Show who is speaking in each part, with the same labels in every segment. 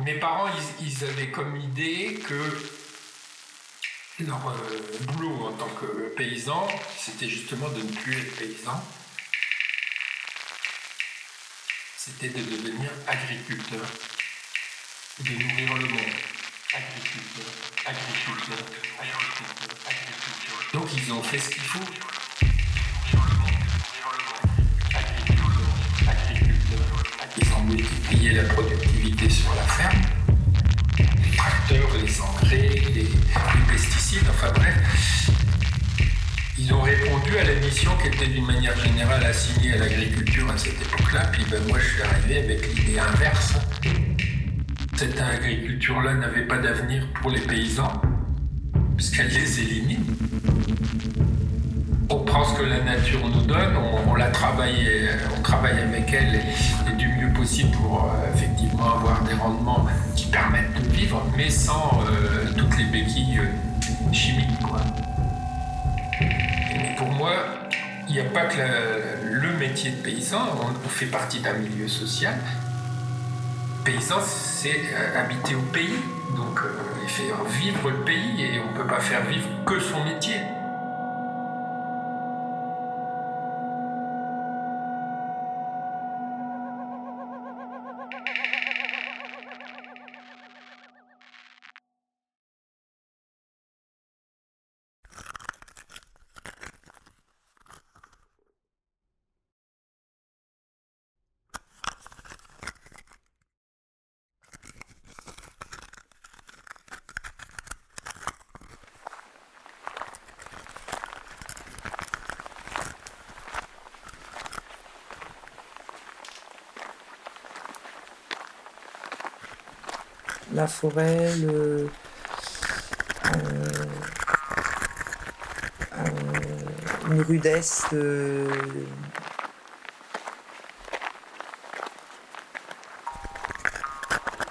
Speaker 1: Mes parents, ils, avaient comme idée que leur euh, boulot en tant que paysan, c'était justement de ne plus être paysan. C'était de devenir agriculteur, de nourrir le monde. Agriculteur, agriculteur, agriculteur, agriculteur. Donc ils ont fait ce qu'il faut. Ils ont multiplié la productivité Ils ont répondu à la mission qui était d'une manière générale assignée à l'agriculture à cette époque-là. Puis ben, moi, je suis arrivé avec l'idée inverse. Cette agriculture-là n'avait pas d'avenir pour les paysans, puisqu'elle les élimine on prend ce que la nature nous donne, on, la travaille, on travaille avec elle et, du mieux possible pour euh, effectivement avoir des rendements qui permettent de vivre, mais sans euh, toutes les béquilles euh, chimiques. Quoi. Moi, il n'y a pas que le métier de paysan, on, fait partie d'un milieu social. Paysan, c'est habiter au pays, donc il faire vivre le pays et on ne peut pas faire vivre que son métier.
Speaker 2: La forêt, euh, euh, une rudesse,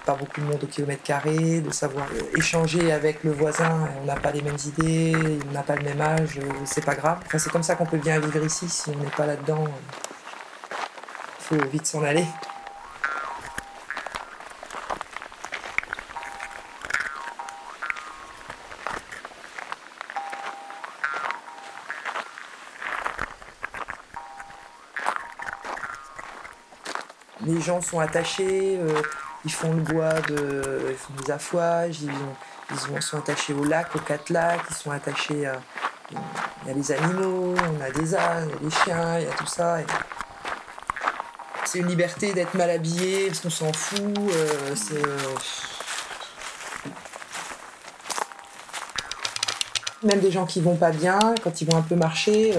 Speaker 2: pas beaucoup de monde au kilomètre carré, de savoir échanger avec le voisin, on n'a pas les mêmes idées, il n'a pas le même âge, c'est pas grave. Enfin, c'est comme ça qu'on peut bien vivre ici, si on n'est pas là-dedans, il faut vite s'en aller. Les gens sont attachés, euh, ils font le bois, de, ils font des affouages, ils, sont attachés au lac, aux quatre lacs, ils sont attachés à. Il y a les animaux, on a des ânes, des chiens, il y a tout ça. C'est une liberté d'être mal habillé parce qu'on s'en fout. Euh, euh, même des gens qui vont pas bien, quand ils vont un peu marcher,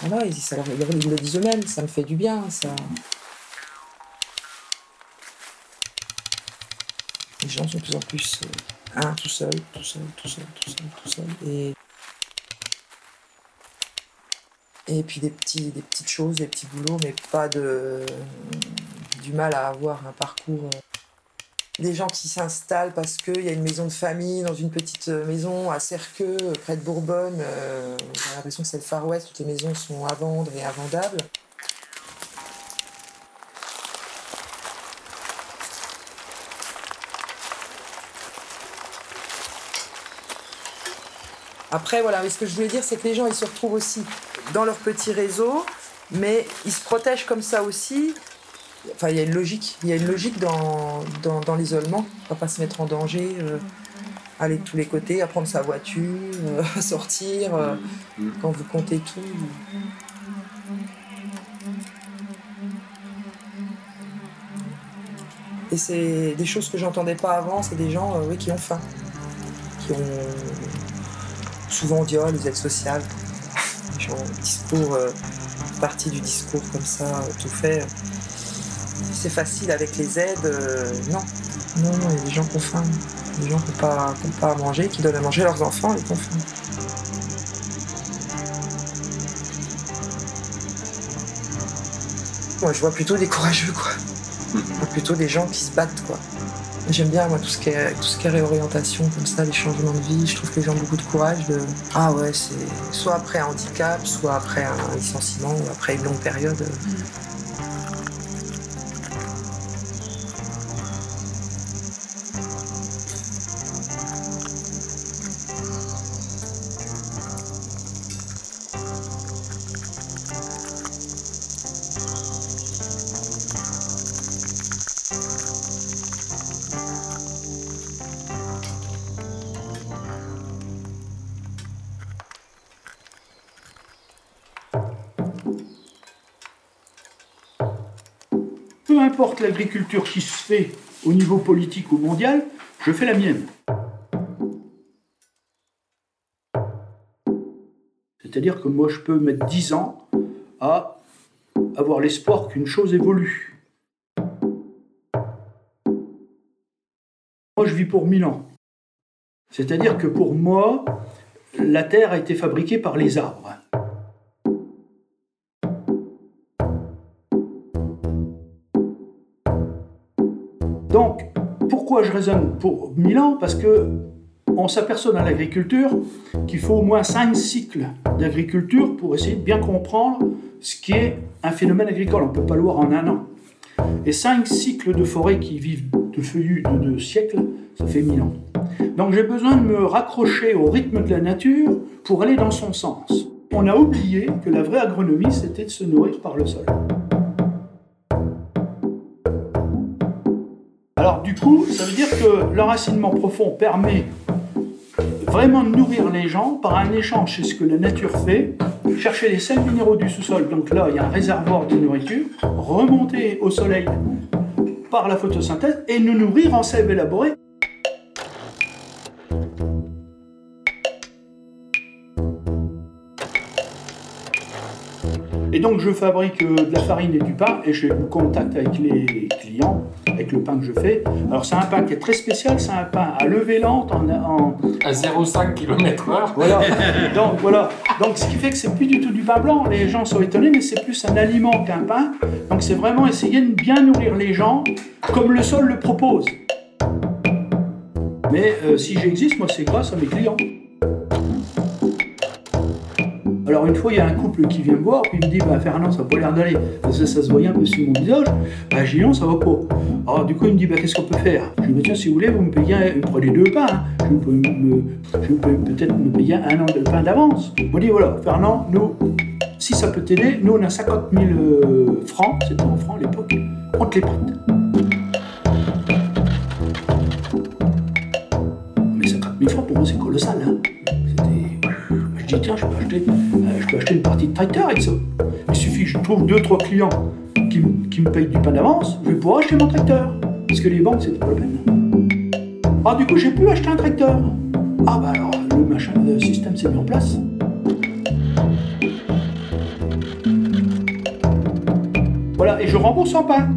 Speaker 2: voilà, ils, ça ils le disent eux-mêmes, ça me fait du bien. Ça... gens sont de plus en plus euh, tout seul, tout seul, tout seul, tout seul, tout seul. Et, et puis des, petits, des petites choses, des petits boulots, mais pas de, du mal à avoir un parcours. Euh. Des gens qui s'installent parce qu'il y a une maison de famille dans une petite maison à Cerqueux, près de Bourbonne. Euh, j'ai l'impression que c'est le Far West, toutes les maisons sont à vendre et invendables. Après, voilà, ce que je voulais dire, c'est que les gens, ils se retrouvent aussi dans leur petit réseau, mais ils se protègent comme ça aussi. Enfin, il y a une logique. Il y a une logique dans, dans, l'isolement. On va pas se mettre en danger, euh, aller de tous les côtés, à prendre sa voiture, euh, sortir, euh, quand vous comptez tout. Et c'est des choses que j'entendais pas avant, c'est des gens oui, qui ont faim, qui ont souvent on dit oh les aides sociales, genre discours, euh, partie du discours comme ça, euh, tout fait. C'est facile avec les aides, euh, non. Non, non, il y a des gens qui ont faim. Des gens qui n'ont pas, pas à manger, qui donnent à manger leurs enfants et qui ont. Moi, je vois plutôt des courageux, quoi. Je vois plutôt des gens qui se battent, quoi. J'aime bien moi tout ce qui est tout ce qui est réorientation comme ça, les changements de vie. Je trouve que les gens ont beaucoup de courage. De... Ah ouais, c'est soit après un handicap, soit après un licenciement ou après une longue période.
Speaker 3: Peu importe l'agriculture qui se fait au niveau politique ou mondial, je fais la mienne. C'est-à-dire que moi, je peux mettre 10 ans à avoir l'espoir qu'une chose évolue. Moi, je vis pour 1000 ans. C'est-à-dire que pour moi, la Terre a été fabriquée par les arbres. Donc, pourquoi je raisonne pour 1000 ans Parce que on s'aperçoit dans l'agriculture qu'il faut au moins 5 cycles d'agriculture pour essayer de bien comprendre ce qui est un phénomène agricole. On ne peut pas le voir en un an. Et 5 cycles de forêt qui vivent de feuillus de deux siècles, ça fait 1000 ans. Donc j'ai besoin de me raccrocher au rythme de la nature pour aller dans son sens. On a oublié que la vraie agronomie, c'était de se nourrir par le sol. Du coup, ça veut dire que l'enracinement profond permet vraiment de nourrir les gens par un échange, c'est ce que la nature fait, chercher les sels minéraux du sous-sol, donc là il y a un réservoir de nourriture, remonter au soleil par la photosynthèse et nous nourrir en sève élaborée. Donc je fabrique euh, de la farine et du pain et je contact avec les clients, avec le pain que je fais. Alors c'est un pain qui est très spécial, c'est un pain à levée lente en... en...
Speaker 1: À 0,5 km/h.
Speaker 3: Voilà. donc voilà. Donc ce qui fait que c'est plus du tout du pain blanc. Les gens sont étonnés, mais c'est plus un aliment qu'un pain. Donc c'est vraiment essayer de bien nourrir les gens comme le sol le propose. Mais euh, si j'existe, moi c'est grâce à mes clients. Alors une fois, il y a un couple qui vient me voir, puis il me dit bah, Fernand, ça n'a pas l'air d'aller. Ça, ça, se voyait un peu sur mon visage. Bah, j'ai ça va pas. Alors du coup, il me dit bah, qu'est-ce qu'on peut faire? Je lui dis tiens, si vous voulez, vous me payez, vous prenez deux pains. Hein. Je peux peut-être me payer un an de pain d'avance. Me dit voilà, Fernand, nous, si ça peut t'aider, nous on a 50 000 euh, francs, c'était en francs à l'époque, on te les prête. Mais 50 000 francs pour moi c'est colossal. Hein. Tiens, je peux acheter je peux acheter une partie de tracteur avec ça. Il suffit que je trouve deux, trois clients qui, me payent du pain d'avance, je vais pouvoir acheter mon tracteur. Parce que les banques, c'est pas la peine. Ah, du coup, j'ai pu acheter un tracteur. Ah, bah alors, le machin, le système s'est mis en place. Voilà, et je rembourse en pain.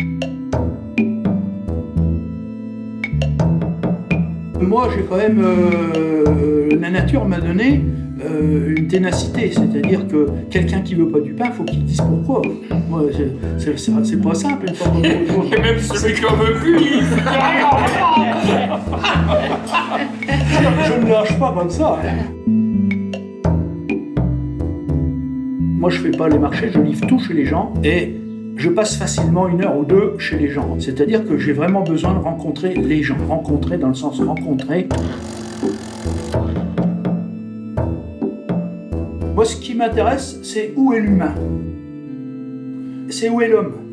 Speaker 3: Moi, j'ai quand même. Euh, la nature m'a donné euh, une ténacité, c'est-à-dire que quelqu'un qui veut pas du pain, faut qu'il dise pourquoi. Moi, c'est pas simple. Une
Speaker 1: Et même celui qui en veut plus, il
Speaker 3: Je ne lâche pas comme ça. Moi, je fais pas les marchés, je livre tout chez les gens et je passe facilement une heure ou deux chez les gens. C'est-à-dire que j'ai vraiment besoin de rencontrer les gens. Rencontrer dans le sens rencontrer. Moi, ce qui m'intéresse, c'est où est l'humain. C'est où est l'homme.